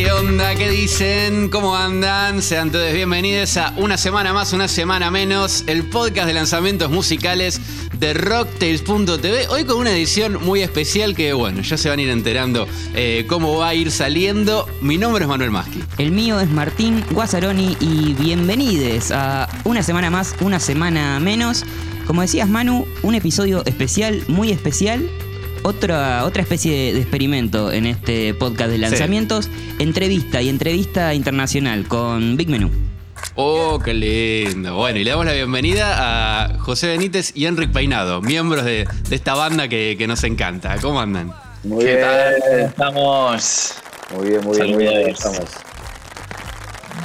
¿Qué onda? ¿Qué dicen? ¿Cómo andan? Sean todos bienvenidos a una semana más, una semana menos, el podcast de lanzamientos musicales de Rocktails.tv. Hoy con una edición muy especial que, bueno, ya se van a ir enterando eh, cómo va a ir saliendo. Mi nombre es Manuel Maschi. El mío es Martín Guazzaroni y bienvenidos a una semana más, una semana menos. Como decías, Manu, un episodio especial, muy especial otra, otra especie de experimento en este podcast de lanzamientos. Entrevista y entrevista internacional con Big Menú. Oh, qué lindo. Bueno, y le damos la bienvenida a José Benítez y Enric Peinado, miembros de, esta banda que, nos encanta. ¿Cómo andan? Muy bien. Estamos. Muy bien, muy bien, muy bien. Estamos.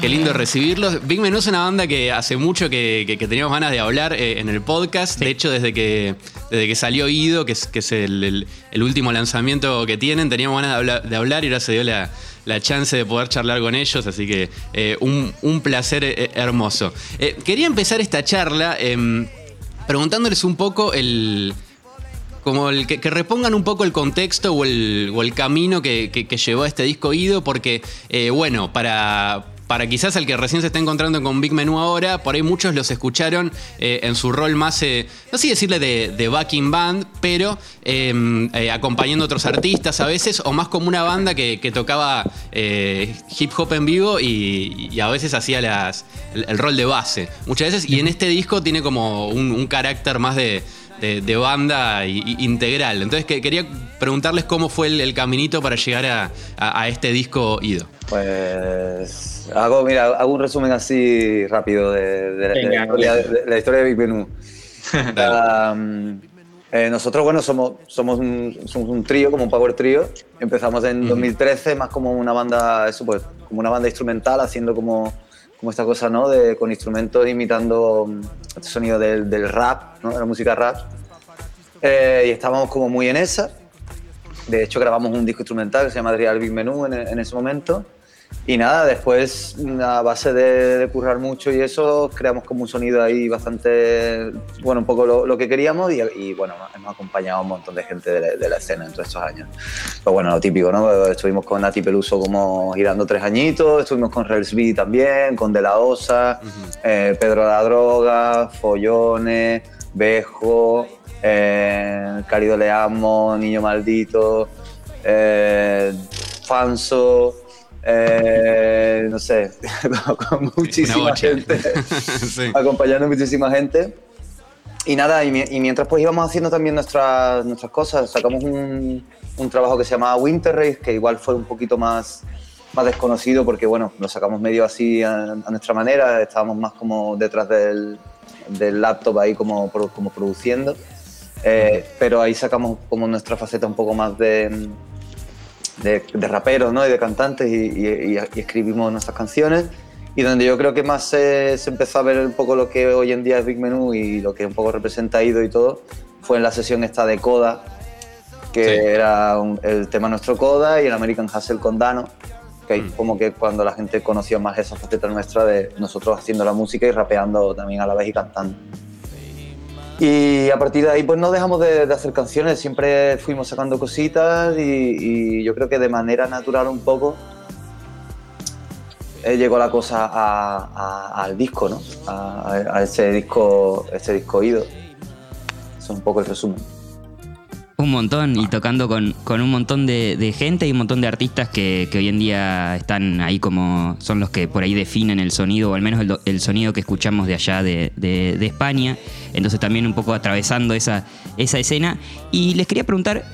Qué lindo recibirlos. Big Menú es una banda que hace mucho que, teníamos ganas de hablar eh, en el podcast. De hecho, desde que, desde que salió Ido, que es, el, último lanzamiento que tienen, teníamos ganas de hablar, y ahora se dio la, chance de poder charlar con ellos. Así que eh, un, placer eh, hermoso. quería empezar esta charla em, preguntándoles un poco el como el que, repongan un poco el contexto o el camino que, llevó a este disco Ido, porque, bueno, para, para quizás el que recién se está encontrando con Big Menú ahora, por ahí muchos los escucharon eh, en su rol más, eh, no sé decirle de, backing band, pero em, eh, acompañando a otros artistas a veces, o más como una banda que, tocaba hip hop en vivo y, a veces hacía las, el, rol de base. Muchas veces, y en este disco tiene como un carácter más de banda integral. Entonces que, quería preguntarles cómo fue el, caminito para llegar a, este disco Ido. Pues hago, mira, hago un resumen así rápido de, la, historia, de Big Menú. Eh, nosotros, bueno, somos, somos, un, somos un trío, como un power trío. Empezamos en 2013, más como una banda, eso pues, como una banda instrumental, haciendo como como esta cosa, ¿no? De, con instrumentos imitando mm, este sonido del, del rap, ¿no? De la música rap. Eh, y estábamos como muy en esa. De hecho, grabamos un disco instrumental que se llama Real Big Menú en, en ese momento. Y nada, después a base de, currar mucho y eso, creamos como un sonido ahí bastante, bueno, un poco lo, que queríamos y, bueno, hemos acompañado a un montón de gente de, la escena en todos estos años. Pues bueno, lo típico, ¿no? Estuvimos con Nati Peluso como girando tres añitos, estuvimos con Relsby también, con De La Osa, eh, Pedro La Droga, Follones, Bejo, eh, Carido Le Amo, Niño Maldito, eh, Fanso... Eh, no sé, con muchísima gente, acompañando muchísima gente. Y nada, y, mientras pues íbamos haciendo también nuestras, nuestras cosas, sacamos un, un, trabajo que se llamaba Winter Race, que igual fue un poquito más, más desconocido porque bueno, lo sacamos medio así a, nuestra manera, estábamos más como detrás del, del laptop ahí como, como produciendo. Eh, pero ahí sacamos como nuestra faceta un poco más de, de, raperos ¿no? y de cantantes y, escribimos nuestras canciones y donde yo creo que más se, empezó a ver un poco lo que hoy en día es Big Menú y lo que un poco representa Ido y todo fue en la sesión esta de Coda que era el tema nuestro Coda y el American Hustle con Dano que mm. como que cuando la gente conocía más esa faceta nuestra de nosotros haciendo la música y rapeando también a la vez y cantando. Y a partir de ahí pues no dejamos de, hacer canciones, siempre fuimos sacando cositas y, yo creo que de manera natural un poco eh, llegó la cosa al disco, ¿no? A, ese disco, ese disco oído. Eso es un poco el resumen. Un montón, y tocando con, un montón de, gente y un montón de artistas que, hoy en día están ahí como son los que por ahí definen el sonido, o al menos el, sonido que escuchamos de allá de, España. Entonces también un poco atravesando esa, esa escena. Y les quería preguntar,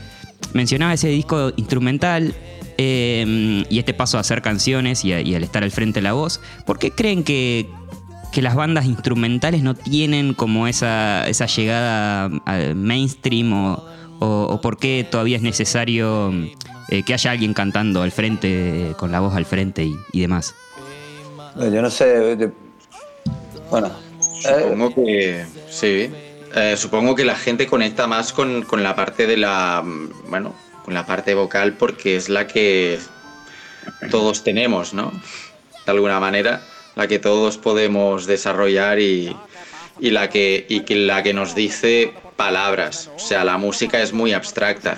mencionaba ese disco instrumental eh, y este paso a hacer canciones y, al estar al frente de la voz. ¿Por qué creen que, que las bandas instrumentales no tienen como esa, esa llegada al mainstream o o, por qué todavía es necesario eh, que haya alguien cantando al frente, con la voz al frente y, demás? Yo no sé. bueno. Supongo que. Sí. Eh, supongo que la gente conecta más con, la parte de la. Bueno, con la parte vocal porque es la que todos tenemos, ¿no? De alguna manera, la que todos podemos desarrollar y, la que, y la que nos dice palabras. O sea, la música es muy abstracta.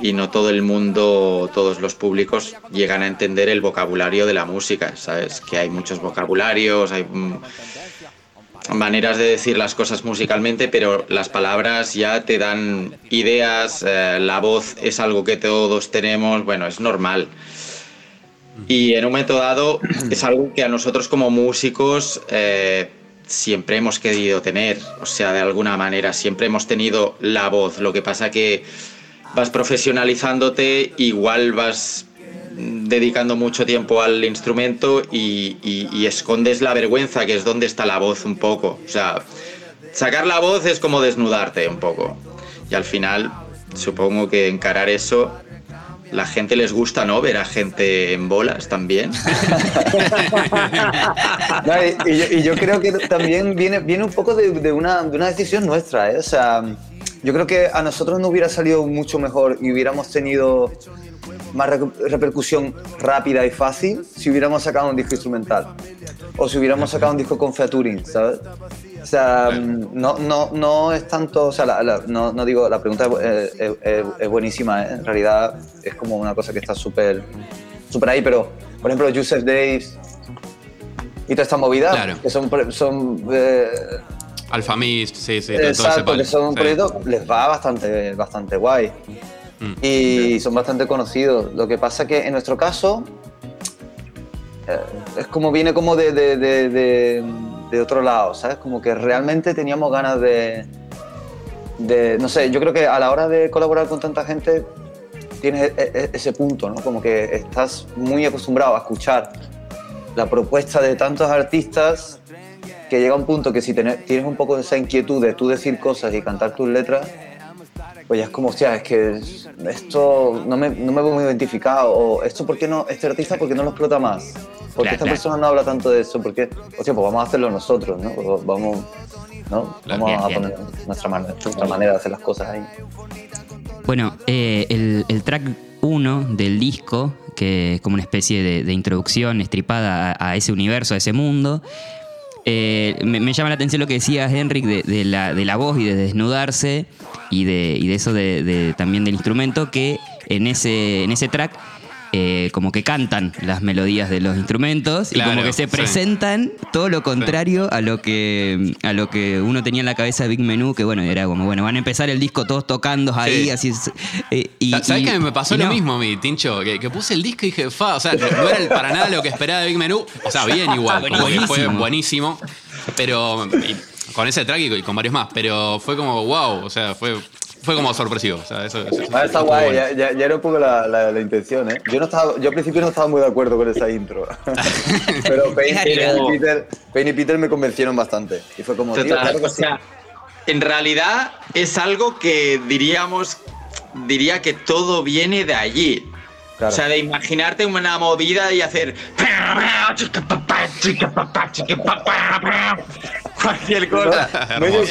y no todo el mundo, todos los públicos llegan a entender el vocabulario de la música, ¿sabes? Que hay muchos vocabularios, hay mm, maneras de decir las cosas musicalmente, pero las palabras ya te dan ideas, eh, la voz es algo que todos tenemos, bueno, es normal. Y en un momento dado es algo que a nosotros como músicos eh, siempre hemos querido tener, o sea, de alguna manera, siempre hemos tenido la voz. Lo que pasa que vas profesionalizándote, igual vas dedicando mucho tiempo al instrumento y, y, escondes la vergüenza, que es donde está la voz un poco. O sea, sacar la voz es como desnudarte un poco. Y al final, supongo que encarar eso la gente les gusta, ¿no? Ver a gente en bolas también. y, yo, creo que también viene, viene un poco de, una, de una, decisión nuestra, ¿eh? O sea, yo creo que a nosotros nos hubiera salido mucho mejor y hubiéramos tenido más repercusión rápida y fácil si hubiéramos sacado un disco instrumental o si hubiéramos sacado un disco con featuring, ¿sabes? O sea, no, no, no es tanto, o sea, no, no, digo, la pregunta es, es, buenísima, ¿eh? en realidad es como una cosa que está súper súper ahí, pero por ejemplo, Joseph Days y toda esta movida, que son... son eh, Alphamist, sí, sí. Exacto, que son proyectos, les va bastante, bastante guay. Mm. Y son bastante conocidos. Lo que pasa que en nuestro caso eh, es como viene como de, de, de, de, otro lado, ¿sabes? Como que realmente teníamos ganas de, de, no sé, yo creo que a la hora de colaborar con tanta gente tienes e, e, ese punto, ¿no? Como que estás muy acostumbrado a escuchar la propuesta de tantos artistas que llega un punto que si tienes un poco de esa inquietud de tú decir cosas y cantar tus letras, pues ya es como, hostia, es que esto no me, no me veo muy identificado, o esto, ¿por qué no, este artista, ¿por qué no lo explota más? Porque esta persona no habla tanto de eso, porque, hostia, pues vamos a hacerlo nosotros, ¿no? Pues vamos, ¿no? Vamos a poner nuestra, manera, nuestra manera de hacer las cosas ahí. Bueno, eh, el, el track 1 del disco, que es como una especie de, introducción estripada a, ese universo, a ese mundo, eh, me, llama la atención lo que decías, Henrik, de, la, de la voz y de desnudarse y de, y de eso de, también del instrumento, que en ese, en ese track eh, como que cantan las melodías de los instrumentos y como que se presentan todo lo contrario a lo que a lo que uno tenía en la cabeza de Big Menú, que bueno, era como, bueno, van a empezar el disco todos tocando ahí, así. Eh, y, ¿Sabes que me pasó lo mismo mí, Tincho? Que, puse el disco y dije, fa, o sea, no era para nada lo que esperaba de Big Menú, o sea, bien igual, fue buenísimo, pero con ese track y con varios más, pero fue como wow, o sea, fue fue como sorpresivo. O sea, eso, ah, está guay, ya, ya, era un poco la, la, intención, ¿eh? Yo, no estaba, yo al principio no estaba muy de acuerdo con esa intro. Pero Payne, y Peter, y Peter me convencieron bastante. Y fue como, o sea, en realidad es algo que diríamos, diría que todo viene de allí. O sea, de imaginarte una movida y hacer cualquier cosa.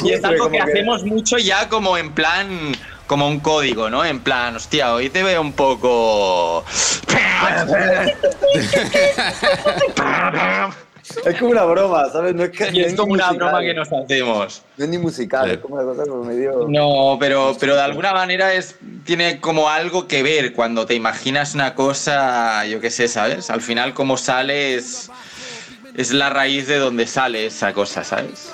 y es algo que hacemos mucho ya como en plan como un código, ¿no? En plan, hostia, hoy te veo un poco. Es como una broma, ¿sabes? No es, que, es como una broma que nos hacemos. No es ni musical, es como una cosa como medio. No, pero, pero de alguna manera es, tiene como algo que ver cuando te imaginas una cosa, yo qué sé, ¿sabes? Al final, como sales es la raíz de donde sale esa cosa, ¿sabes?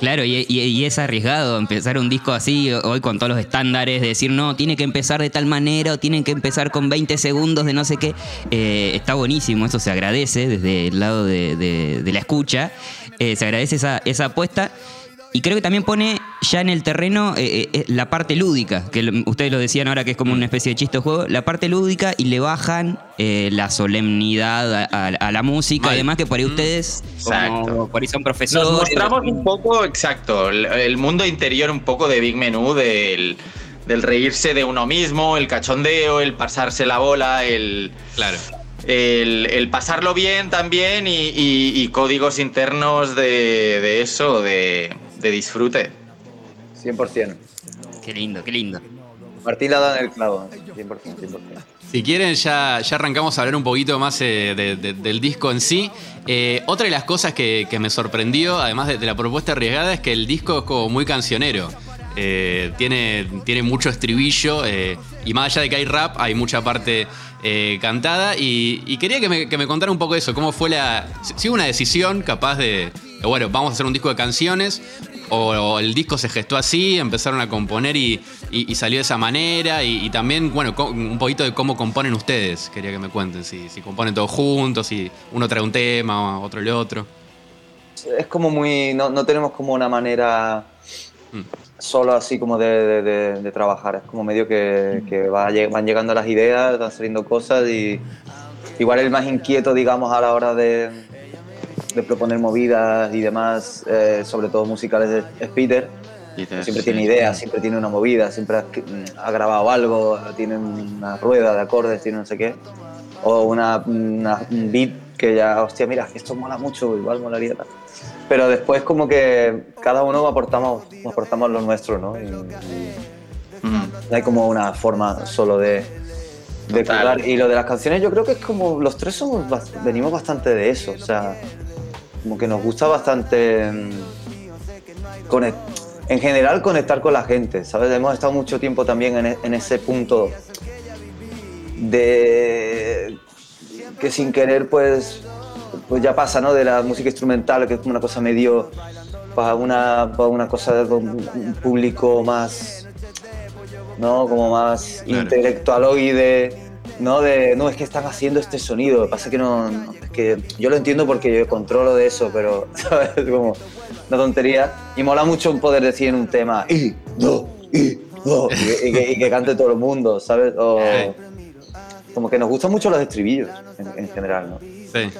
Claro, y, es arriesgado empezar un disco así hoy con todos los estándares, de decir, no, tiene que empezar de tal manera o tienen que empezar con 20 segundos de no sé qué. Eh, está buenísimo, eso se agradece desde el lado de, la escucha, eh, se agradece esa, esa apuesta. Y creo que también pone ya en el terreno eh, eh, eh, la parte lúdica, que ustedes lo decían ahora que es como una especie de chiste de juego, la parte lúdica y le bajan la solemnidad a, la música, además que por ahí mm. ustedes, exacto. por ahí son profesores. Nos mostramos un poco, exacto, el, mundo interior un poco de Big Menú, del, del reírse de uno mismo, el cachondeo, el pasarse la bola, el... Claro. El, pasarlo bien también y, códigos internos de, de eso, de, de disfrute. 100%. Qué lindo, qué lindo. Martín la da en el clavo, 100%, 100%. Si quieren, ya, ya arrancamos a hablar un poquito más eh, del disco en sí. Eh, otra de las cosas que, me sorprendió, además de, la propuesta arriesgada, es que el disco es como muy cancionero. eh, tiene, tiene mucho estribillo eh, y más allá de que hay rap, hay mucha parte eh, cantada y, quería que me, que me, contara un poco eso, cómo fue la... Si hubo una decisión capaz de, bueno, vamos a hacer un disco de canciones o, el disco se gestó así, empezaron a componer y, salió de esa manera y, también, bueno, un poquito de cómo componen ustedes, quería que me cuenten, si, si componen todos juntos, si uno trae un tema, otro el otro. Es como muy, no, no tenemos como una manera... Mm solo así como de, trabajar, es como medio que, van llegando las ideas, van saliendo cosas y igual el más inquieto, digamos, a la hora de, proponer movidas y demás, eh, sobre todo musicales, es Peter. siempre tiene ideas, siempre tiene una movida, siempre ha, grabado algo, tiene una rueda de acordes, tiene no sé qué, o una, una un beat que ya, hostia, mira, esto mola mucho, igual molaría tal. Pero después como que cada uno aportamos, aportamos lo nuestro, ¿no? No hay como una forma solo de, de Y lo de las canciones yo creo que es como, los tres somos, venimos bastante de eso, o sea, como que nos gusta bastante mm, en general conectar con la gente, ¿sabes? Hemos estado mucho tiempo también en, en ese punto de que sin querer pues pues ya pasa, ¿no? De la música instrumental, que es como una cosa medio para una, para una cosa de un público más, ¿no? Como más claro. intelectualoide, ¿no? De, no, es que están haciendo este sonido, pasa que no, es que yo lo entiendo porque yo controlo de eso, pero, ¿sabes? Como una tontería. Y mola mucho poder decir en un tema, y, do, y, do, y, que, cante todo el mundo, ¿sabes? O, como que nos gustan mucho los estribillos en, en general, ¿no? Sí.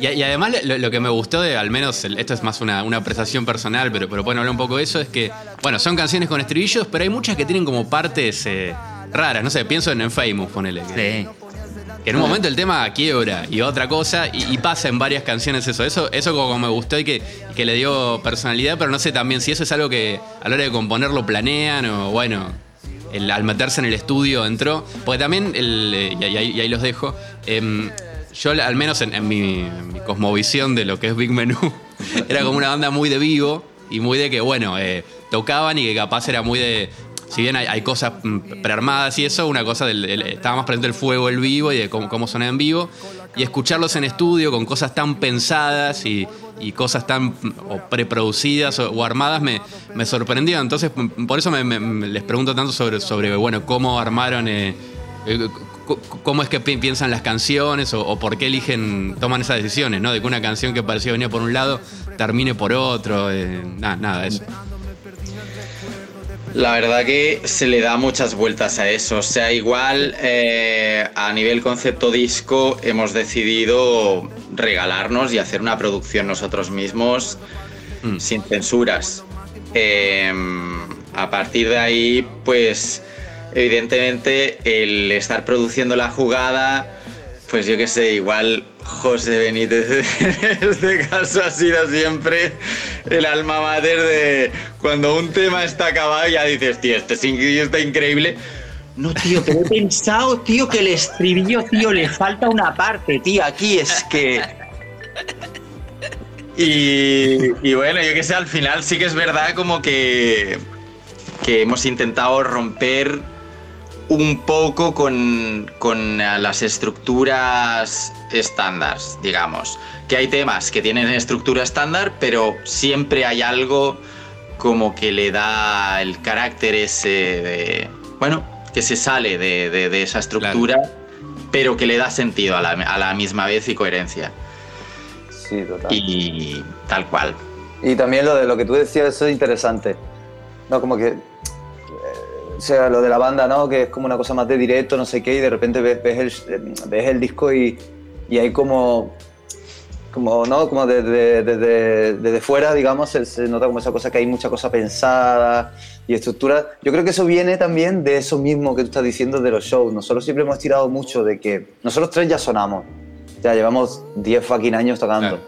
Y, además lo, que me gustó de, al menos, esto es más una, apreciación personal, pero, pero bueno, hablar un poco de eso, es que, bueno, son canciones con estribillos, pero hay muchas que tienen como partes eh, raras, no sé, pienso en, en Famous, ponele. Que, en un momento el tema quiebra y otra cosa, y, pasa en varias canciones eso. Eso, eso como me gustó y que, que le dio personalidad, pero no sé también si eso es algo que a la hora de componerlo planean o bueno, al meterse en el estudio entró. Porque también, el, y, ahí, los dejo, em, yo al menos en, mi, cosmovisión de lo que es Big Menú, era como una banda muy de vivo y muy de que, bueno, eh, tocaban y que capaz era muy de... Si bien hay, cosas mm, prearmadas y eso, una cosa del, estaba más presente el fuego, el vivo y de cómo, cómo sonaba en vivo. Y escucharlos en estudio con cosas tan pensadas y, cosas tan mm, o preproducidas o, armadas me, me, sorprendió. Entonces, mm, por eso les pregunto tanto sobre, sobre bueno, cómo armaron eh, eh, cómo es que piensan las canciones o, por qué eligen, toman esas decisiones, ¿no? De que una canción que parecía venir por un lado termine por otro, eh, nada, nada, eso. La verdad que se le da muchas vueltas a eso. O sea, igual eh, a nivel concepto disco hemos decidido regalarnos y hacer una producción nosotros mismos mm. sin censuras. Em, a partir de ahí, pues evidentemente el estar produciendo la jugada, pues yo qué sé, igual José Benítez en este caso ha sido siempre el alma mater de cuando un tema está acabado ya dices, tío, este está increíble. No, tío, pero he pensado, tío, que el estribillo, tío, le falta una parte, tío, aquí es que... Y, y bueno, yo qué sé, al final sí que es verdad como que, que hemos intentado romper un poco con, las estructuras estándar, digamos. Que hay temas que tienen estructura estándar, pero siempre hay algo como que le da el carácter ese de. Bueno, que se sale de, esa estructura, pero que le da sentido a la, a la misma vez y coherencia. Sí, total. Y tal cual. Y también lo de lo que tú decías, eso es interesante. No, como que o sea, lo de la banda, ¿no? Que es como una cosa más de directo, no sé qué, y de repente ves, ves, el, ves el disco y, y, hay como, como, ¿no? Como desde, desde, desde fuera, digamos, se, nota como esa cosa que hay mucha cosa pensada y estructura. Yo creo que eso viene también de eso mismo que tú estás diciendo de los shows. Nosotros siempre hemos tirado mucho de que nosotros tres ya sonamos, ya llevamos 10 fucking años tocando.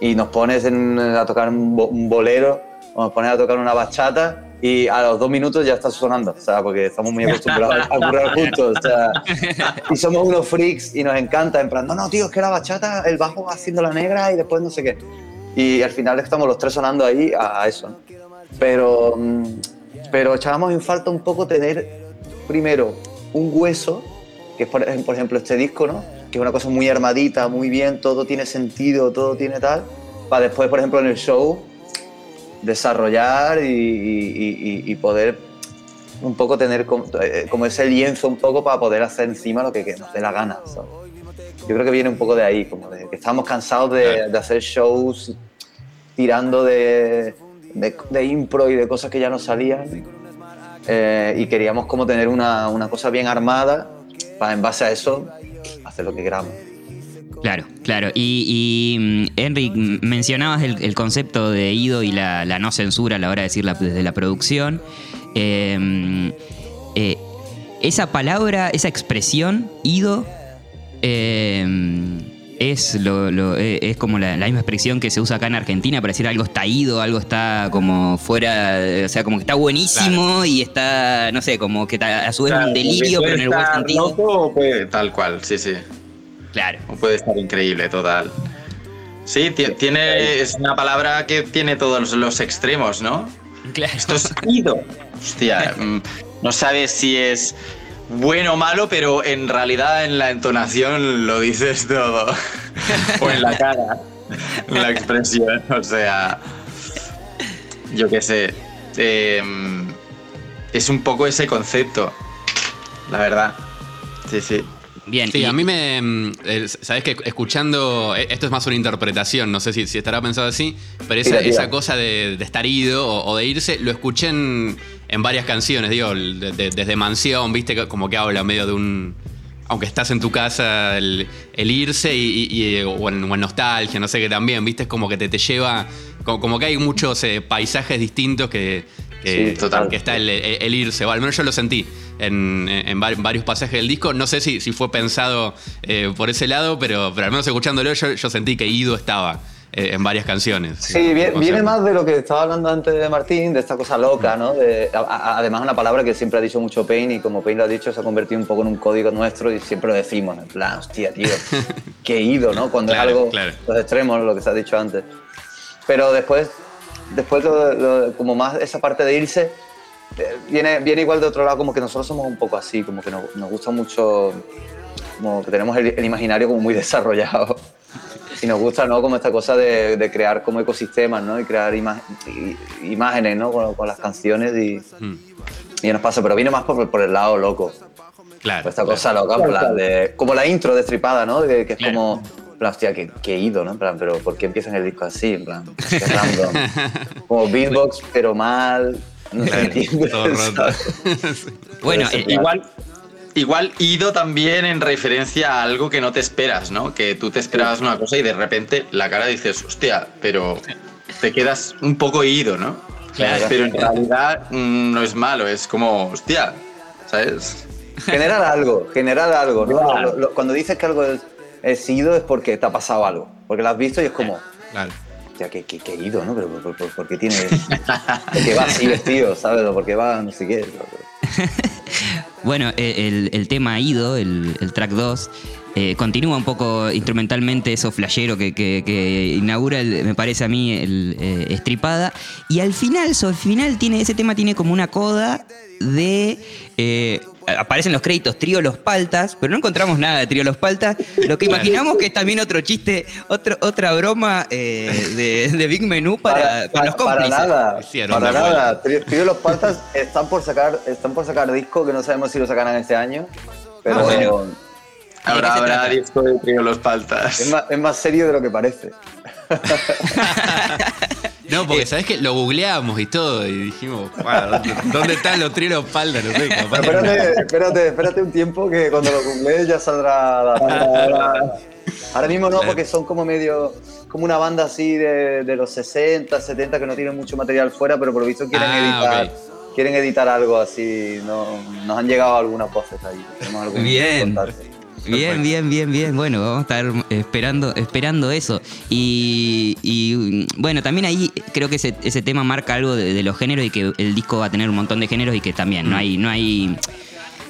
Y nos pones a tocar un bolero, o nos pones a tocar una bachata y a los dos minutos ya está sonando, o sea, porque estamos muy acostumbrados a currar juntos, o sea, y somos unos freaks y nos encanta, en plan, no, no, tío, es que la bachata, el bajo haciendo la negra y después no sé qué. Y al final estamos los tres sonando ahí a, eso. Pero mm, pero echábamos en falta un poco tener primero un hueso, que es por, por ejemplo este disco, ¿no? que es una cosa muy armadita, muy bien, todo tiene sentido, todo tiene tal, para después, por ejemplo, en el show desarrollar y, y- y- poder un poco tener como, eh, como ese lienzo un poco para poder hacer encima lo que, que nos dé la gana. ¿sabes? Yo creo que viene un poco de ahí, como de que estábamos cansados de, de hacer shows tirando de, de, de impro y de cosas que ya no salían. Eh, y queríamos como tener una, una cosa bien armada para en base a eso hacer lo que queramos. Claro, claro. Y, y, mm, Enric, mm, mencionabas el, el concepto de Ido y la, la no censura a la hora de decir la- desde la producción. Eh, mm, eh, esa palabra, esa expresión, Ido, eh, mm, es, lo, lo- eh, es como la, la misma expresión que se usa acá en Argentina para decir algo está ido, algo está como fuera, eh, o sea, como que está buenísimo y está, no sé, como que ta- a su vez un delirio, pero en el buen sentido. loco puede- tal cual, sí, sí. Claro. Puede estar increíble, total. Sí, ti- tiene, es una palabra que tiene todos los, extremos, ¿no? Claro. Esto es ido. Hostia, mm, no sabes si es bueno o malo, pero en realidad en la entonación lo dices todo. o en la cara, en la expresión. O sea, yo qué sé. eh, es un poco ese concepto, la verdad. Sí, sí. Bien. Sí, y- a mí me. mm, eh, Sabes que escuchando. eh, Esto es más una interpretación, no sé si, si estará pensado así, pero esa, esa cosa de, de estar ido o, o de irse, lo escuché en, en varias canciones, digo, de- de- desde Mansión, viste, que- como que habla medio de un. Aunque estás en tu casa, el, el irse y, y- y- o, en, o en nostalgia, no sé qué también, viste, es como que te, te lleva. Como, como que hay muchos eh, paisajes distintos que. Que- Sí, total. que está el, el- el irse, o al menos yo lo sentí en, en var- varios pasajes del disco. No sé si, si fue pensado eh, por ese lado, pero, pero al menos escuchándolo yo, yo sentí que Ido estaba eh, en varias canciones. Sí, viene, viene más de lo que estaba hablando antes de Martín, de esta cosa loca, ¿no? De- a- a- además, una palabra que siempre ha dicho mucho Payne y como Payne lo ha dicho, se ha convertido un poco en un código nuestro y siempre lo decimos, en plan, hostia, tío, qué ido, ¿no? Cuando Claro, es algo, claro. los extremos, lo que se ha dicho antes. Pero después, después lo- lo- como más esa parte de irse, eh, viene, viene igual de otro lado, como que nosotros somos un poco así, como que nos, nos gusta mucho, como que tenemos el, el imaginario como muy desarrollado. Y nos gusta, ¿no? Como esta cosa de, de crear como ecosistemas, ¿no? Y crear ima- imágenes, ¿no? Con, con las canciones y, Mm, y nos pasa, pero viene más por, por el lado loco. claro. Por esta claro. cosa loca, de, como la intro de Stripada, ¿no? De- que es como, plan, hostia, que, que ido, ¿no? En plan, pero ¿por qué empiezan el disco así? En plan, qué random. Como beatbox, pero mal. No. Bueno, eh, Igual, igual ido también en referencia a algo que no te esperas, ¿no? Que tú te esperabas una cosa y de repente la cara dices, hostia, pero te quedas un poco ido, ¿no? Claro. Pero en realidad mm, no es malo, es como, hostia, ¿sabes? Generar algo, generar algo, ¿no? Claro. Lo- lo- cuando dices que algo es, es ido es porque te ha pasado algo. Porque lo has visto y es como, Claro. hostia, qué, qué, qué ido, ¿no? Pero ¿por, por, por qué tiene. ¿Por qué va así vestido, ¿sabes? O por qué va no sé qué. Bueno, eh, el, el tema Ido, el, el track 2, eh, continúa un poco instrumentalmente eso flashero que, que- que inaugura, el- me parece a mí, el eh, Estripada. Y al final, so, al final tiene, ese tema tiene como una coda de... eh, aparecen los créditos Trío Los Paltas, pero no encontramos nada de Trío Los Paltas. Lo que imaginamos que es también otro chiste, otro, otra broma eh, de, de Big Menú para, para, los para cómplices. nada. Hicieron Para nada. Trío Trío Los Paltas están por sacar, están por sacar disco que no sabemos si lo sacarán este año. Pero Ah, bueno. Habrá, habrá disco de trío Los Paltas. es, más, es más serio de lo que parece. No, porque sabes que lo googleamos y todo, y dijimos, "Bueno, ¿dónde están los trilos paldas? No sé, capaz Espérate, espérate, espérate un tiempo que cuando lo googlees ya saldrá. la- Ahora mismo no, porque son como medio. como una banda así de, de los 60, 70 que no tienen mucho material fuera, pero por lo visto quieren Ah, editar. Quieren editar algo así, no, nos han llegado algunas voces ahí. Tenemos algún Bien. contacto. Bien, bien, bien, bien. Bueno, vamos a estar esperando, esperando eso. Y, y, bueno, también ahí creo que ese, ese tema marca algo de, de los géneros y que el disco va a tener un montón de géneros y que también no hay, no hay.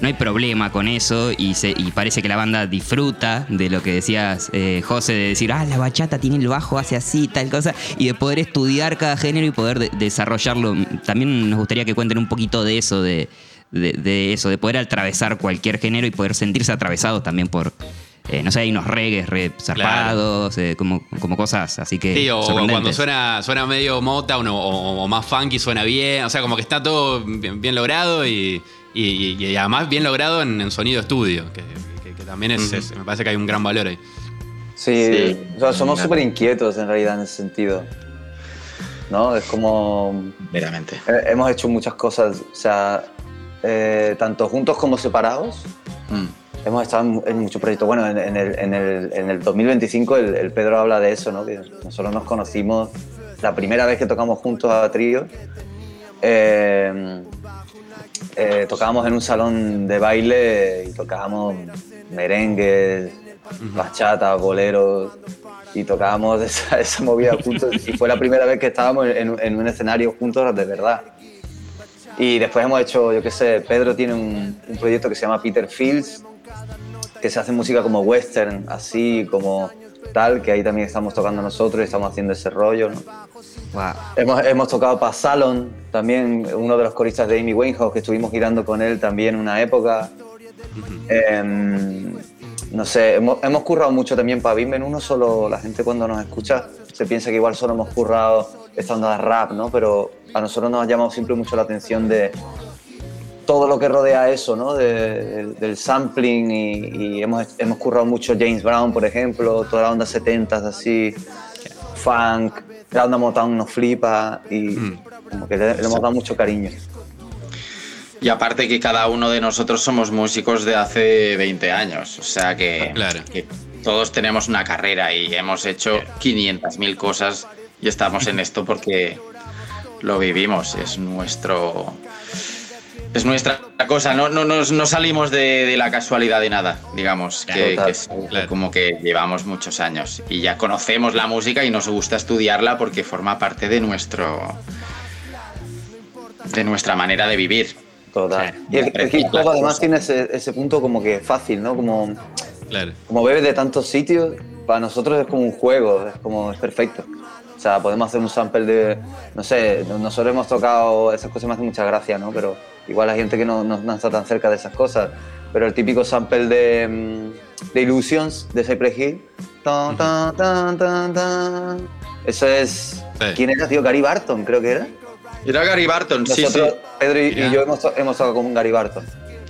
no hay problema con eso y, se, y parece que la banda disfruta de lo que decías, eh, José, de decir, ah, la bachata tiene el bajo, hace así, tal cosa, y de poder estudiar cada género y poder de- desarrollarlo. También nos gustaría que cuenten un poquito de eso, de, de- de eso, de poder atravesar cualquier género y poder sentirse atravesados también por, eh, no sé, hay unos reggaes re zarpados, eh, como, como cosas así que... Sí, o, cuando suena, suena medio Motown o, o- o más funky suena bien. O sea, como que está todo bien, bien logrado y, y- y además bien logrado en, en sonido estudio, que, que- que también es, me parece que hay un gran valor ahí. Sí, Sí. o sea, somos súper inquietos en realidad en ese sentido. ¿No? Es como. Veramente. eh, hemos hecho muchas cosas, o sea, eh, tanto juntos como separados. Mm. Hemos estado en, en muchos proyectos. Bueno, en, en el, en, el, en el 2025 el, el Pedro habla de eso, ¿no? Que nosotros nos conocimos la primera vez que tocamos juntos a trío. eh, eh, tocábamos en un salón de baile y tocábamos merengues, bachata, boleros y tocábamos esa, esa movida juntos y fue la primera vez que estábamos en, en un escenario juntos de verdad. Y después hemos hecho, yo qué sé, Pedro tiene un, un proyecto que se llama Peter Fields, que se hace música como western, así como tal, que ahí también estamos tocando nosotros y estamos haciendo ese rollo. Hemos, hemos tocado para Salon, también uno de los coristas de Amy Winehouse, que estuvimos girando con él también una época. No sé, hemos, hemos currado mucho también para Bimben. Uno solo, la gente cuando nos escucha se piensa que igual solo hemos currado esta onda de rap, ¿no? Pero a nosotros nos ha llamado siempre mucho la atención de todo lo que rodea eso, ¿no? De- del, del sampling y, y hemos, hemos currado mucho James Brown, por ejemplo, toda la onda 70s así, funk, la onda Motown nos flipa y como que le, le hemos dado mucho cariño. Y aparte que cada uno de nosotros somos músicos de hace 20 años, o sea que, Claro. que todos tenemos una carrera y hemos hecho 500.000 cosas y estamos en esto porque lo vivimos, es nuestro... Es nuestra cosa, no, no, no salimos de, de la casualidad de nada, digamos, que, es como que llevamos muchos años y ya conocemos la música y nos gusta estudiarla porque forma parte de nuestro de nuestra manera de vivir. Total. Claro. Y el, el hip hop además tiene ese, ese punto como que fácil, ¿no? Como, Claro. como bebes de tantos sitios, para nosotros es como un juego, es como es perfecto. O sea, podemos hacer un sample de, no sé, nosotros hemos tocado, esas cosas me hacen mucha gracia, ¿no? Pero igual hay gente que no, no- no está tan cerca de esas cosas. Pero el típico sample de, mm, de Illusions, de Cypress Hill, tan, tan, tan, tan, tan. eso es, Sí. ¿quién era, tío? Gary Barton, creo que era. Era Gary Barton, sí, Nosotros, sí. Pedro y, yo hemos, to- hemos tocado con un Gary Barton,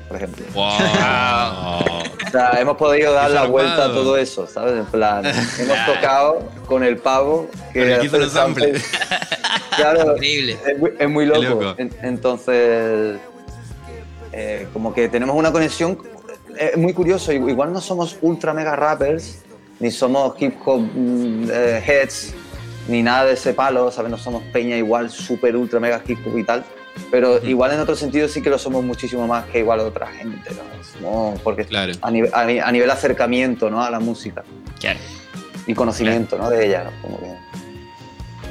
por ejemplo. Wow. O sea, hemos podido dar la vuelta a todo eso, ¿sabes? En plan, hemos tocado con el pavo que el hizo hace los samples. Claro, Increíble. es muy, es muy loco. loco. En- entonces, eh, como que tenemos una conexión eh, muy curioso. Igual no somos ultra mega rappers, ni somos hip hop mm, eh, heads, ni nada de ese palo, ¿sabes? No somos peña igual super ultra mega hip y tal. Pero igual en otro sentido sí que lo somos muchísimo más que igual otra gente, ¿no? Porque Claro. a, nivel, a acercamiento ¿no? a la música Claro. y conocimiento ¿no? de ella. ¿no? Como que-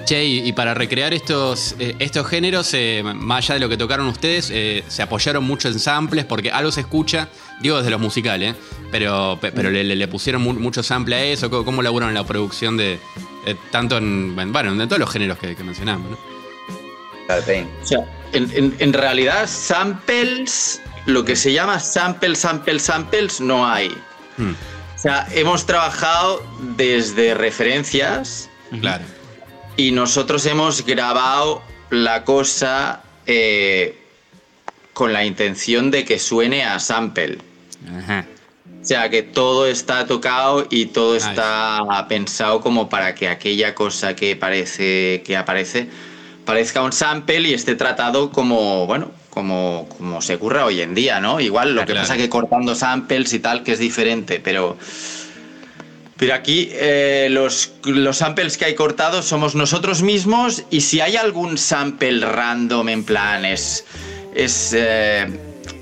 Che, y, para recrear estos, eh, estos géneros, eh, más allá de lo que tocaron ustedes, eh, se apoyaron mucho en samples, porque algo se escucha, digo desde los musicales, ¿eh? pero, pe- pero le, le- pusieron mu- mucho sample a eso, ¿cómo, cómo laburaron en la producción de, eh, tanto en, bueno, en todos los géneros que, que mencionamos, ¿no? O sea, en, en- en realidad, samples, lo que se llama samples, samples, samples, no hay. Hmm, O sea, hemos trabajado desde referencias claro. y nosotros hemos grabado la cosa eh, con la intención de que suene a sample. Ajá. O sea, que todo está tocado y todo está pensado como para que aquella cosa que parece que aparece parezca un sample y esté tratado como, bueno, como, como se ocurra hoy en día, ¿no? Igual lo Ah, que claro. pasa que cortando samples y tal, que es diferente, pero... Pero aquí eh, los, los samples que hay cortados somos nosotros mismos y si hay algún sample random en plan es, es, eh,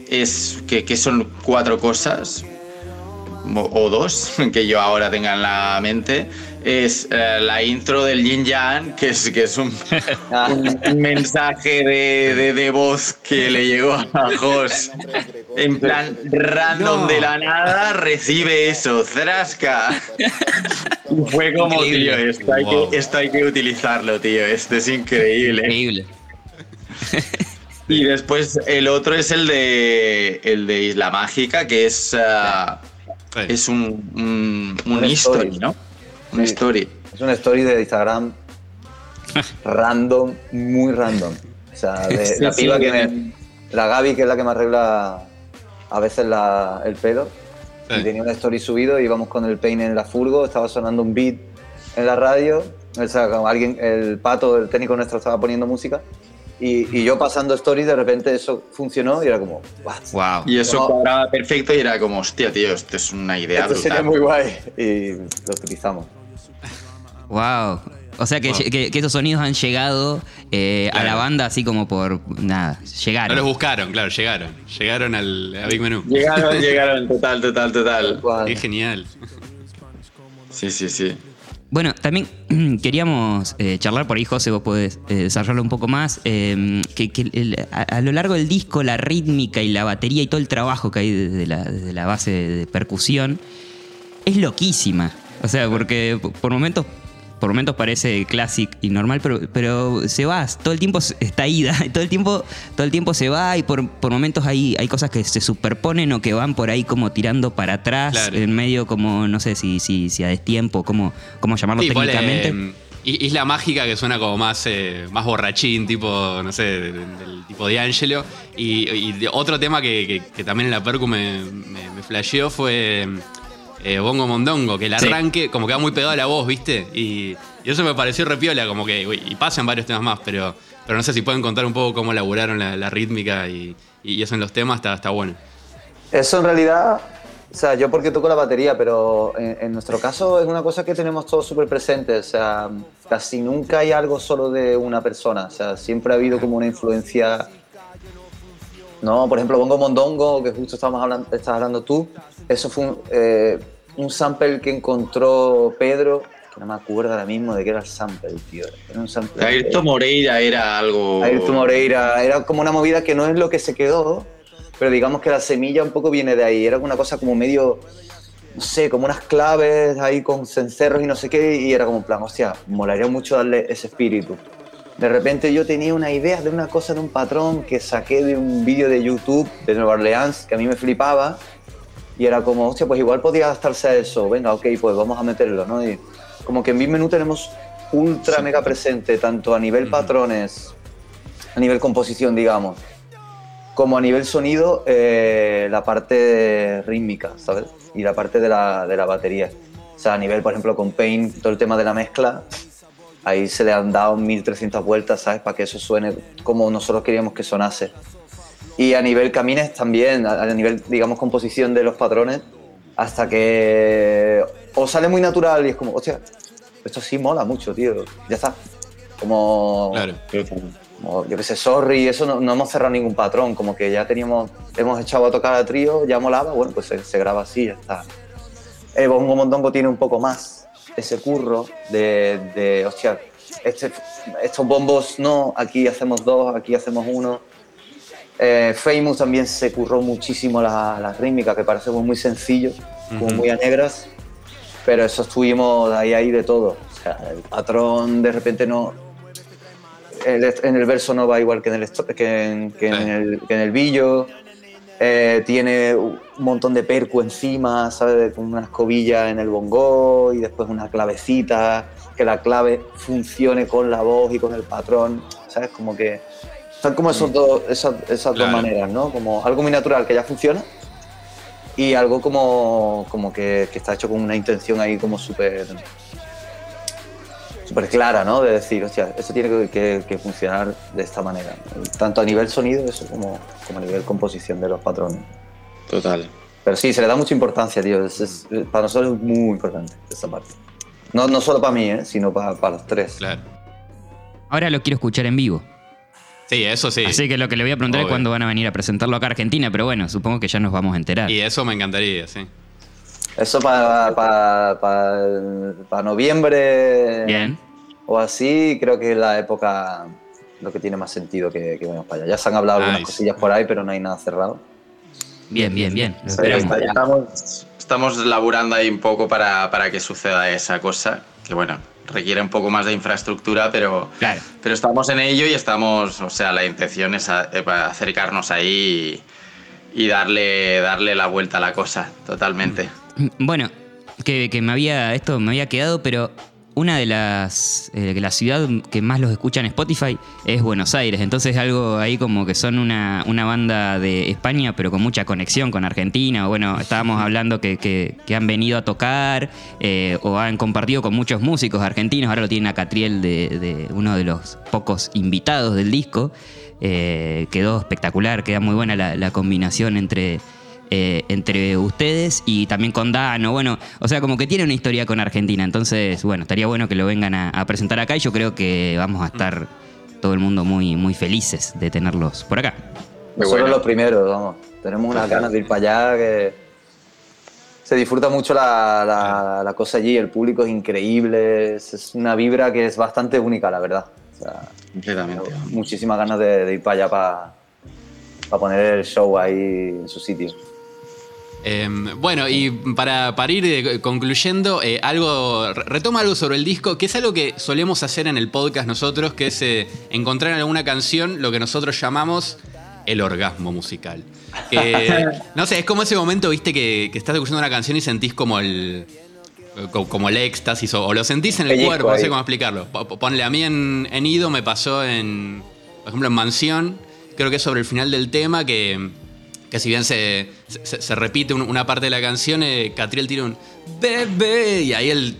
es que, que son cuatro cosas o dos que yo ahora tenga en la mente, es eh, la intro del Yin Yang, que es, que es un, un mensaje de, de- de voz que le llegó a Jos. En plan, random No. de la nada, recibe eso, Zrasca. Y fue como, Increíble. tío, esto hay, Wow. que, esto hay que utilizarlo, tío, esto es increíble. Increíble. Y después el otro es el de, el de Isla Mágica, que es, ah, Es un, un, un history, story. ¿no? Un story. Es una story de Instagram random, muy random. O sea, de Sí, la sí, piba sí. que me. La Gaby, que es la que me arregla a veces la- el pelo. Sí. Y tenía una story subido, íbamos con el peine en la furgo, estaba sonando un beat en la radio. O sea, alguien, el pato, el técnico nuestro, estaba poniendo música. Y, y yo pasando stories, de repente eso funcionó y era como, "What? Wow. Y eso No. cuadraba perfecto y era como, hostia, tío, esto es una idea Esto sería brutal. muy guay. Y lo utilizamos. Wow. O sea que, Wow. que- que esos sonidos han llegado eh, a Claro. la banda así como por nada. No Llegaron. los buscaron, claro, llegaron. Llegaron al a Big Menú. Llegaron, llegaron, total, total, total. Guay. Qué genial. Sí, sí, sí. Bueno, también queríamos eh, charlar por ahí, José, vos podés eh, desarrollarlo un poco más. eh, que a, lo largo del disco, la rítmica y la batería y todo el trabajo que hay desde la, desde la base de percusión es loquísima. O sea, porque por momentos. Por momentos parece clásico y normal, pero, pero se va, todo el tiempo está ida, todo el tiempo, todo el tiempo se va y por, por momentos hay, hay cosas que se superponen o que van por ahí como tirando para atrás, Claro. en medio como, no sé si, si, si a destiempo, cómo, cómo llamarlo Sí, ponle, técnicamente. eh, Isla Mágica que suena como más, eh, más borrachín, tipo, no sé, de- de- del tipo de Angelo. Y, otro tema que, que- que también en la percu me, me, me flasheó fue eh, Bongo Mondongo, que el Sí. arranque como que va muy pegado a la voz, ¿viste? Y, y eso me pareció repiola, como que, uy, y pasan varios temas más, pero, pero no sé si pueden contar un poco cómo elaboraron la, la rítmica y, y eso en los temas, está, está bueno. Eso en realidad, o sea, yo porque toco la batería, pero en, en nuestro caso es una cosa que tenemos todos súper presente. O sea, casi nunca hay algo solo de una persona. O sea, siempre ha habido como una influencia. No, por ejemplo, Bongo Mondongo, que justo estábamos hablando, estás hablando tú, eso fue un, eh, un sample que encontró Pedro, que no me acuerdo ahora mismo de qué era el sample, tío. Era un sample. Ayrton Moreira era algo. Ayrton Moreira, era como una movida que no es lo que se quedó, pero digamos que la semilla un poco viene de ahí. Era una cosa como medio, no sé, como unas claves ahí con cencerros y no sé qué, y era como en plan, hostia, molaría mucho darle ese espíritu. De repente yo tenía una idea de una cosa, de un patrón que saqué de un vídeo de YouTube de Nueva Orleans que a mí me flipaba, y era como, hostia, pues igual podía adaptarse a eso, venga, ok, pues vamos a meterlo, ¿no? Y como que en Big Menú tenemos ultra mega presente, tanto a nivel patrones, a nivel composición, digamos, como a nivel sonido, eh, la parte rítmica, ¿sabes? Y la parte de la, de la batería. O sea, a nivel, por ejemplo, con Paint, todo el tema de la mezcla, ahí se le han dado 1300 vueltas, ¿sabes? Para que eso suene como nosotros queríamos que sonase. Y a nivel camines también, a, a nivel, digamos, composición de los patrones, hasta que o sale muy natural y es como, hostia, esto sí mola mucho, tío, ya está. Como, Claro. como, yo qué sé, sorry, eso no, no hemos cerrado ningún patrón, como que ya teníamos, hemos echado a tocar a trío, ya molaba, bueno, pues se, se graba así, ya está. Eh, Bongo Mondongo tiene un poco más ese curro de, de hostia, este- estos bombos no, aquí hacemos dos, aquí hacemos uno. Eh, Famous también se curró muchísimo la, la rítmica, que parece como muy sencillo, como Ujú. muy a negras, pero eso estuvimos ahí, ahí de todo. O sea, el patrón de repente no. el en el verso no va igual que en el, que en, que en el, que en el billo. Eh, tiene un montón de percu encima, ¿sabes? Con una escobilla en el bongo y después una clavecita, que la clave funcione con la voz y con el patrón, ¿sabes? Como que están como esos dos, esas, esas Claro. dos maneras, ¿no? Como algo muy natural que ya funciona y algo como, como que, que está hecho con una intención ahí como súper súper clara, ¿no? De decir, hostia, esto tiene que, que- que funcionar de esta manera. Tanto a nivel sonido eso como, como a nivel composición de los patrones. Total. Pero sí, se le da mucha importancia, tío. Es- es- para nosotros es muy importante esta parte. No, no solo para mí, ¿eh? sino para, para los tres. Claro. Ahora lo quiero escuchar en vivo. Sí, eso sí. Así que lo que le voy a preguntar es Obvio. cuándo van a venir a presentarlo acá a Argentina, pero bueno, supongo que ya nos vamos a enterar. Y eso me encantaría, sí. Eso para pa, pa- pa noviembre Bien. o así, creo que es la época lo que tiene más sentido que, que vayamos para allá. Ya se han hablado algunas Nice. cosillas por ahí, pero no hay nada cerrado. Bien, bien, bien. Estamos, estamos laburando ahí un poco para, para que suceda esa cosa, que bueno, requiere un poco más de infraestructura, pero, Claro. pero estamos en ello y estamos, o sea, la intención es a- eh, acercarnos ahí y, y darle, darle la vuelta a la cosa, totalmente. Bueno, que, que me había. Esto me había quedado, pero una de las. eh, la ciudad que más los escucha en Spotify es Buenos Aires. Entonces algo ahí como que son una, una banda de España, pero con mucha conexión con Argentina. Bueno, estábamos hablando que, que- han venido a tocar eh, o han compartido con muchos músicos argentinos. Ahora lo tienen a Catriel de, de uno de los pocos invitados del disco. Eh, quedó espectacular, queda muy buena la combinación entre eh, entre ustedes y también con Dano. Bueno, o sea, como que tiene una historia con Argentina. Entonces, bueno, estaría bueno que lo vengan a, a presentar acá y yo creo que vamos a estar todo el mundo muy, muy felices de tenerlos por acá. Muy bueno. los primeros, vamos. Tenemos unas ganas de ir para allá que se disfruta mucho la, la- la cosa allí, el público es increíble, es, es una vibra que es bastante única, la verdad. O sea, Completamente. muchísimas ganas de, de ir para allá para, para poner el show ahí en su sitio. Eh, bueno, y para, para ir eh, concluyendo, eh, algo re- retoma algo sobre el disco, que es algo que solemos hacer en el podcast nosotros, que es eh, encontrar en alguna canción lo que nosotros llamamos el orgasmo musical. Que, no sé, es como ese momento, viste, que, que estás escuchando una canción y sentís como el. co- Como el éxtasis, o, o lo sentís en el cuerpo, no sé cómo explicarlo. Po- po- Ponle a mí en, en Ido, me pasó en. Por ejemplo, en Mansión, creo que es sobre el final del tema que que si bien se, se- se repite un- una parte de la canción, eh, Catriel tira un bebé y ahí el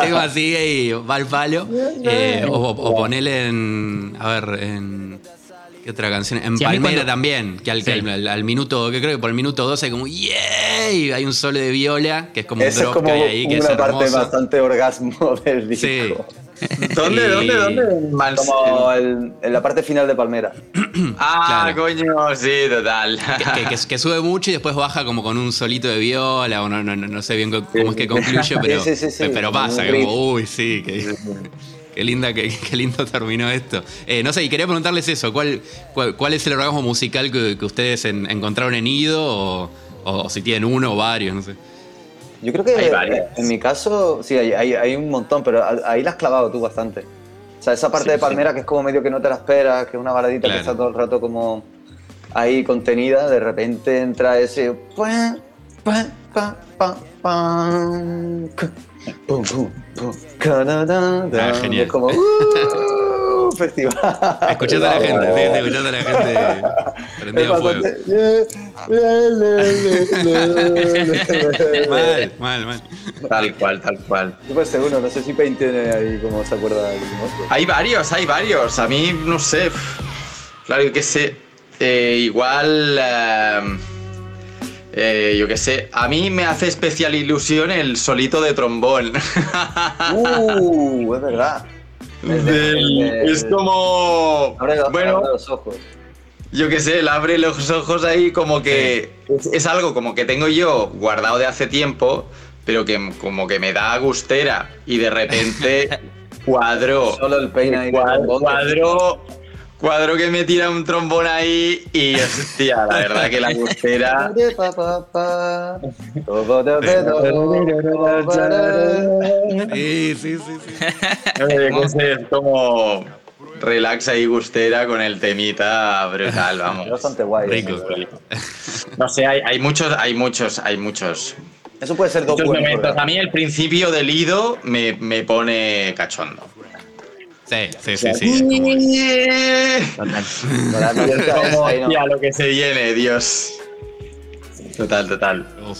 tema sigue y va al palo. Eh, o, o ponele en. A ver, en. ¿Qué otra canción? En Sí, Palmera cuando- también, que al, Sí. al- al- al minuto, que creo que por el minuto 12 hay como ¡Yeah! Y hay un solo de viola, que es como un Esa es drop como que hay ahí, que es una parte bastante orgasmo del disco. Sí. ¿Dónde, Y- dónde, dónde? Como el- en la parte final de Palmera. Ah, Claro. coño, sí, total. que, que- que- que sube mucho y después baja como con un solito de viola, o no, no, no- no sé bien cómo es que concluye, pero, Sí, sí, sí, sí. pero pasa, como, uy, sí, qué, qué linda, qué, qué lindo terminó esto. Eh, no sé, y quería preguntarles eso, ¿cuál, cuál, cuál es el orgasmo musical que, que ustedes en- encontraron en Ido, o, o si tienen uno o varios, no sé. Yo creo que Hay varias. en mi caso, sí, hay, hay, hay un montón, pero ahí la has clavado tú bastante. O sea, esa parte Sí, de sí. Palmera que es como medio que no te la esperas, que es una baladita Claro. que está todo el rato como ahí contenida, de repente entra ese... pam, pum, pum, pum. Ah, genial. Es como... ¡uh! Festival. Escuchando a la gente, escuchando a la gente a fuego. Mal, mal, mal. Tal cual, tal cual. Yo pensé uno, no sé si Pain tiene ahí como se acuerda. Hay varios, hay varios. A mí, no sé. Claro, yo qué sé. eh, igual. eh, eh, yo qué sé. A mí me hace especial ilusión el solito de trombón. Uh, es verdad. El de- Del- el de- es como. Abre los, bueno, abre los ojos. yo qué sé, él abre los ojos ahí como que. Es, es algo como que tengo yo guardado de hace tiempo, pero que como que me da gustera. Y de repente cuadro. Solo el Pain ahí. cuadro, cuadro que me tira un trombón ahí y hostia, la verdad que la gustera. Sí, sí, sí, sí. eh, es como relaxa y gustera con el temita brutal, Es vamos. bastante guay. Rico. No sé, hay, hay muchos, hay muchos, hay muchos, Eso puede ser dos momentos. A mí el principio del Ido me, me pone cachondo. Sí, sí, sí, sí. ahí no. hostia, lo que se viene, Dios. Total, total. Uf.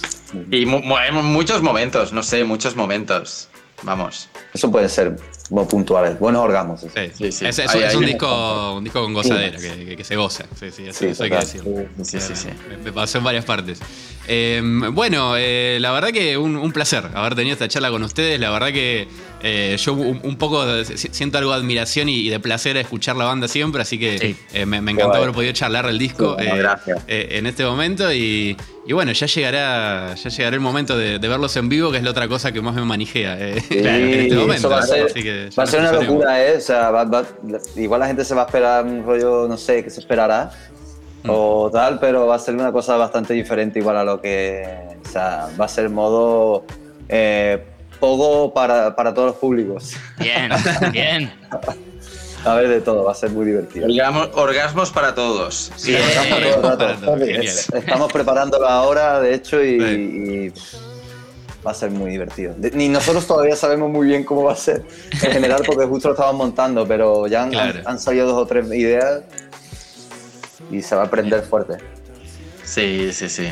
Y mu- mu- muchos momentos, no sé, muchos momentos. Vamos. Eso puede ser muy puntuales. Buenos orgasmos. Sí, Sí, sí. Es, es- Hay- es hay un, disco, un disco con gozadera, que, que- que se goza. Sí, sí, eso, Sí, eso hay que total. decirlo. Sí, sí, sí, sí. Me, me pasó en varias partes. Eh, bueno, eh, la verdad que un, un placer haber tenido esta charla con ustedes. La verdad que eh, yo un, un poco siento algo de admiración y, y de placer a escuchar la banda siempre, así que Sí. eh, me, me encantó haber podido charlar el disco Bueno, eh, eh, en este momento y, y bueno, ya llegará, ya llegará el momento de, de verlos en vivo, que es la otra cosa que más me manijea eh, Sí, en este momento. va a ser, así que ya va a ser nos una locura, ¿eh? O sea, va- va- igual la gente se va a esperar un rollo, no sé, que se esperará Mm. o tal, pero va a ser una cosa bastante diferente igual a lo que... O sea, va a ser modo eh, pogo para, para todos los públicos. Bien, bien. A ver de todo, va a ser muy divertido. Orgamos- orgasmos para todos. Sí, Bien. Estamos todo el rato. Para todo, genial. Estamos preparándolo ahora, de hecho, y, va a ser muy divertido. Ni nosotros todavía sabemos muy bien cómo va a ser en general, porque justo lo estamos montando, pero ya han, Claro. han- han salido dos o tres ideas y se va a aprender fuerte. Sí, sí, sí.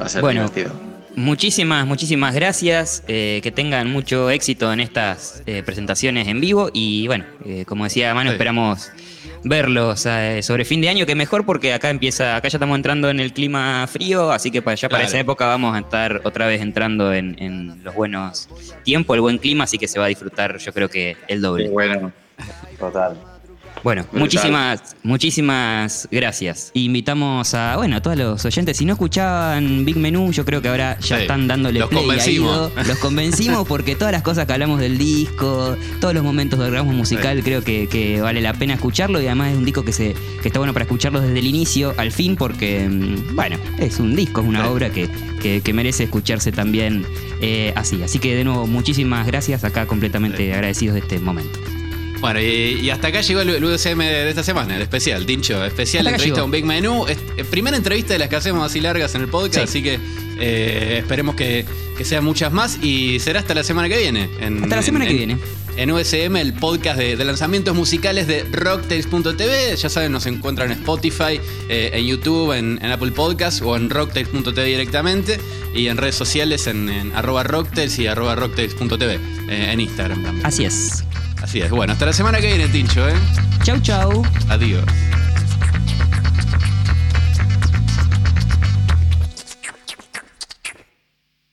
Va a ser Bueno. divertido. Muchísimas, muchísimas gracias. eh, que tengan mucho éxito en estas eh, presentaciones en vivo. Y bueno, eh, como decía Manu, Sí. esperamos verlos eh, sobre fin de año, que mejor porque acá empieza, acá ya estamos entrando en el clima frío, así que para ya para Claro. esa época vamos a estar otra vez entrando en, en los buenos tiempos, el buen clima, así que se va a disfrutar yo creo que el doble. Bueno. Total. Bueno, Brutal. muchísimas, muchísimas gracias. Invitamos a, bueno, a todos los oyentes. Si no escuchaban Big Menú, yo creo que ahora ya Sí, están dándole los play convencimos. Ido. Los convencimos porque todas las cosas que hablamos del disco, todos los momentos del ramo musical, Sí. creo que, que vale la pena escucharlo. Y además es un disco que, se, que está bueno para escucharlo desde el inicio al fin porque, mm, bueno, es un disco, es una Sí. obra que, que- que merece escucharse también eh, así. Así que de nuevo, muchísimas gracias. Acá completamente agradecidos de este momento. Bueno, y, y hasta acá llegó el, el USM de esta semana, el especial, Tincho. Especial Hasta entrevista a un Big Menú. Es- eh, primera entrevista de las que hacemos así largas en el podcast, Sí. así que eh, esperemos que, que sean muchas más y será hasta la semana que viene. en- Hasta la semana en- que en- viene. En USM, el podcast de, de lanzamientos musicales de Rocktails.tv. Ya saben, nos encuentran en Spotify, eh, en YouTube, en, Apple Podcast o en Rocktails.tv directamente. Y en redes sociales en, en arroba Rocktails y arroba Rocktails.tv eh, en Instagram también. Así es. Así es. Bueno, hasta la semana que viene, Tincho, ¿eh? Chau, chau. Adiós.